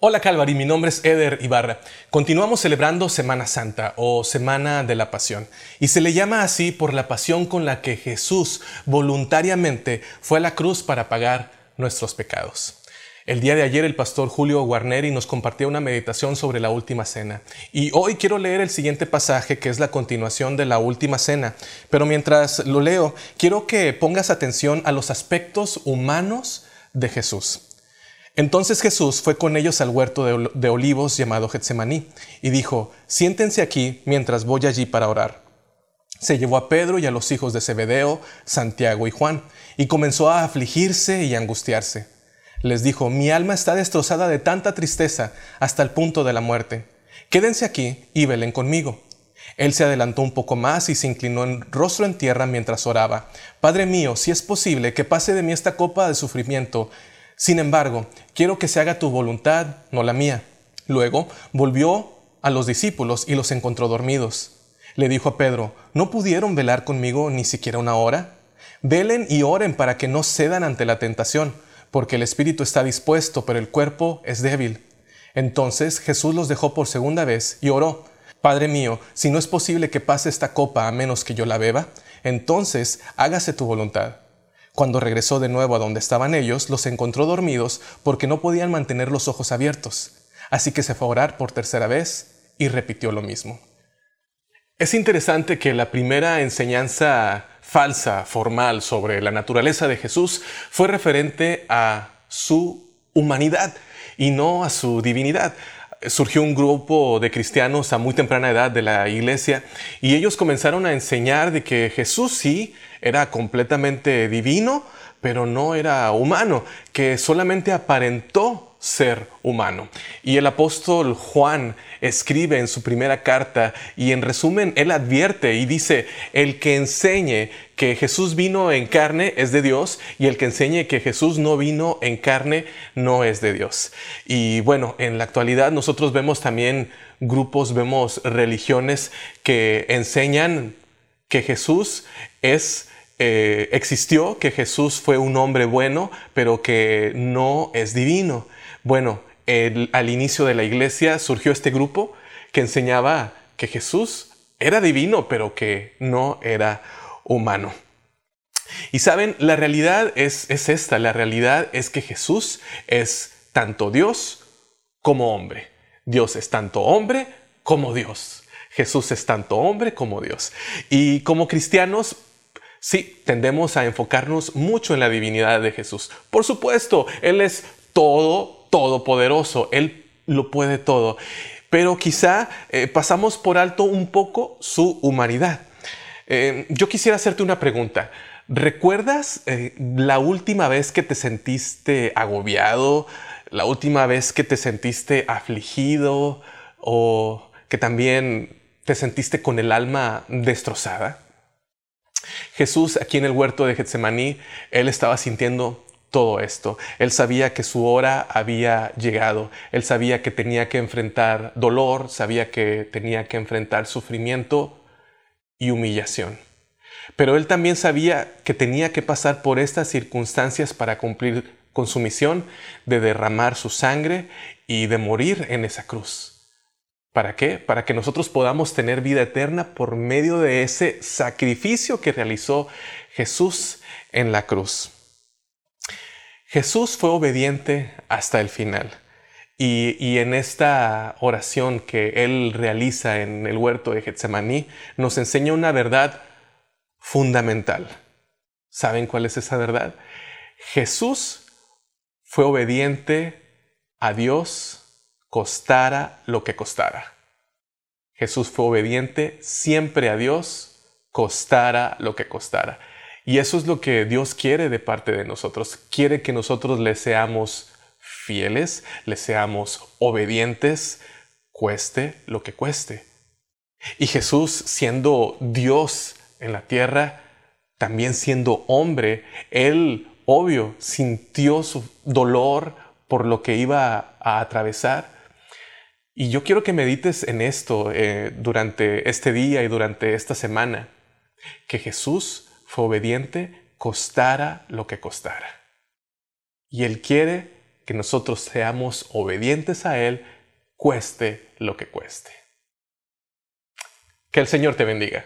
Hola Calvary, mi nombre es Eder Ibarra. Continuamos celebrando Semana Santa o Semana de la Pasión y se le llama así por la pasión con la que Jesús voluntariamente fue a la cruz para pagar nuestros pecados. El día de ayer el pastor Julio Guarneri nos compartió una meditación sobre la última cena y hoy quiero leer el siguiente pasaje que es la continuación de la última cena, pero mientras lo leo quiero que pongas atención a los aspectos humanos de Jesús. Entonces Jesús fue con ellos al huerto de, olivos llamado Getsemaní y dijo, siéntense aquí mientras voy allí para orar. Se llevó a Pedro y a los hijos de Zebedeo, Santiago y Juan, y comenzó a afligirse y angustiarse les dijo, mi alma está destrozada de tanta tristeza hasta el punto de la muerte. Quédense aquí y velen conmigo. Él se adelantó un poco más y se inclinó en rostro en tierra mientras oraba. Padre mío, si es posible, que pase de mí esta copa de sufrimiento. Sin embargo, quiero que se haga tu voluntad, no la mía. Luego volvió a los discípulos y los encontró dormidos. Le dijo a Pedro, ¿no pudieron velar conmigo ni siquiera una hora? Velen y oren para que no cedan ante la tentación porque el espíritu está dispuesto, pero el cuerpo es débil. Entonces Jesús los dejó por segunda vez y oró, Padre mío, si no es posible que pase esta copa a menos que yo la beba, entonces hágase tu voluntad. Cuando regresó de nuevo a donde estaban ellos, los encontró dormidos porque no podían mantener los ojos abiertos. Así que se fue a orar por tercera vez y repitió lo mismo. Es interesante que la primera enseñanza falsa, formal sobre la naturaleza de Jesús fue referente a su humanidad y no a su divinidad. Surgió un grupo de cristianos a muy temprana edad de la iglesia y ellos comenzaron a enseñar de que Jesús sí era completamente divino, pero no era humano, que solamente aparentó ser humano. Y el apóstol Juan escribe en su primera carta y en resumen él advierte y dice, el que enseñe que Jesús vino en carne es de Dios y el que enseñe que Jesús no vino en carne no es de Dios. Y bueno, en la actualidad nosotros vemos también grupos, vemos religiones que enseñan que Jesús es eh, existió, que Jesús fue un hombre bueno, pero que no es divino. Bueno, al inicio de la iglesia surgió este grupo que enseñaba que Jesús era divino, pero que no era humano. Y saben, la realidad es, es esta, la realidad es que Jesús es tanto Dios como hombre. Dios es tanto hombre como Dios. Jesús es tanto hombre como Dios. Y como cristianos, sí, tendemos a enfocarnos mucho en la divinidad de Jesús. Por supuesto, Él es todo todopoderoso, Él lo puede todo. Pero quizá eh, pasamos por alto un poco su humanidad. Eh, yo quisiera hacerte una pregunta. ¿Recuerdas eh, la última vez que te sentiste agobiado? ¿La última vez que te sentiste afligido? ¿O que también te sentiste con el alma destrozada? Jesús aquí en el huerto de Getsemaní, él estaba sintiendo todo esto. Él sabía que su hora había llegado. Él sabía que tenía que enfrentar dolor, sabía que tenía que enfrentar sufrimiento y humillación. Pero él también sabía que tenía que pasar por estas circunstancias para cumplir con su misión de derramar su sangre y de morir en esa cruz. ¿Para qué? Para que nosotros podamos tener vida eterna por medio de ese sacrificio que realizó Jesús en la cruz. Jesús fue obediente hasta el final. Y, en esta oración que él realiza en el huerto de Getsemaní, nos enseña una verdad fundamental. ¿Saben cuál es esa verdad? Jesús fue obediente a Dios, costara lo que costara. Jesús fue obediente siempre a Dios, costara lo que costara. Y eso es lo que Dios quiere de parte de nosotros. Quiere que nosotros le seamos fieles, le seamos obedientes, cueste lo que cueste. Y Jesús, siendo Dios en la tierra, también siendo hombre, Él, obvio, sintió su dolor por lo que iba a atravesar. Y yo quiero que medites en esto eh, durante este día y durante esta semana, que Jesús fue obediente, costara lo que costara. Y Él quiere que nosotros seamos obedientes a Él, cueste lo que cueste. Que el Señor te bendiga.